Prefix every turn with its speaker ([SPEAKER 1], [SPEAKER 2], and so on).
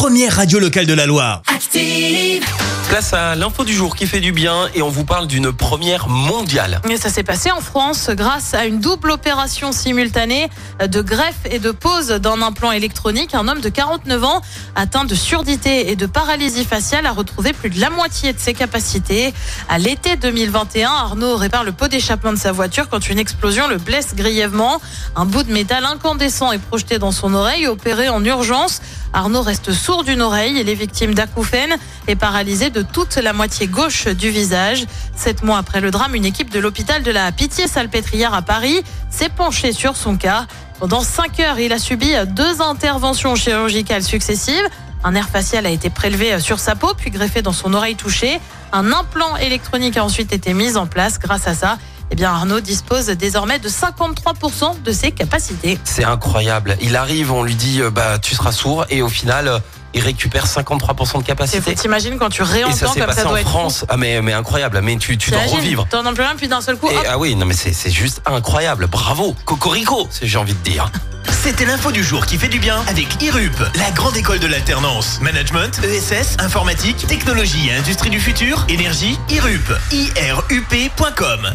[SPEAKER 1] première radio locale de la Loire.
[SPEAKER 2] Active.
[SPEAKER 3] Place à l'info du jour qui fait du bien et on vous parle d'une première mondiale.
[SPEAKER 4] Et ça s'est passé en France grâce à une double opération simultanée de greffe et de pose d'un implant électronique. Un homme de 49 ans atteint de surdité et de paralysie faciale a retrouvé plus de la moitié de ses capacités. À l'été 2021, Arnaud répare le pot d'échappement de sa voiture quand une explosion le blesse grièvement. Un bout de métal incandescent est projeté dans son oreille, opéré en urgence. Arnaud reste sourd d'une oreille. Il est victime d'acouphènes et paralysé de toute la moitié gauche du visage. Sept mois après le drame, une équipe de l'hôpital de la Pitié-Salpêtrière à Paris s'est penchée sur son cas. Pendant cinq heures, il a subi deux interventions chirurgicales successives. Un nerf facial a été prélevé sur sa peau, puis greffé dans son oreille touchée. Un implant électronique a ensuite été mis en place. Grâce à ça, eh bien Arnaud dispose désormais de 53% de ses capacités.
[SPEAKER 3] C'est incroyable. Il arrive, on lui dit euh, bah tu seras sourd et au final euh, il récupère 53% de capacité.
[SPEAKER 4] T'imagines quand tu
[SPEAKER 3] Et ça
[SPEAKER 4] réentends comme
[SPEAKER 3] passé
[SPEAKER 4] ça doit
[SPEAKER 3] en
[SPEAKER 4] être.
[SPEAKER 3] France. Ah mais mais incroyable. Mais tu tu dois revivre.
[SPEAKER 4] T'en as plus rien, puis d'un seul coup,
[SPEAKER 3] Et, ah oui, non mais c'est c'est juste incroyable. Bravo, Cocorico, c'est j'ai envie de dire.
[SPEAKER 1] C'était l'info du jour qui fait du bien avec IRUP, la grande école de l'alternance. Management, ESS, informatique, technologie et industrie du futur, énergie, IRUP. IRUP.com.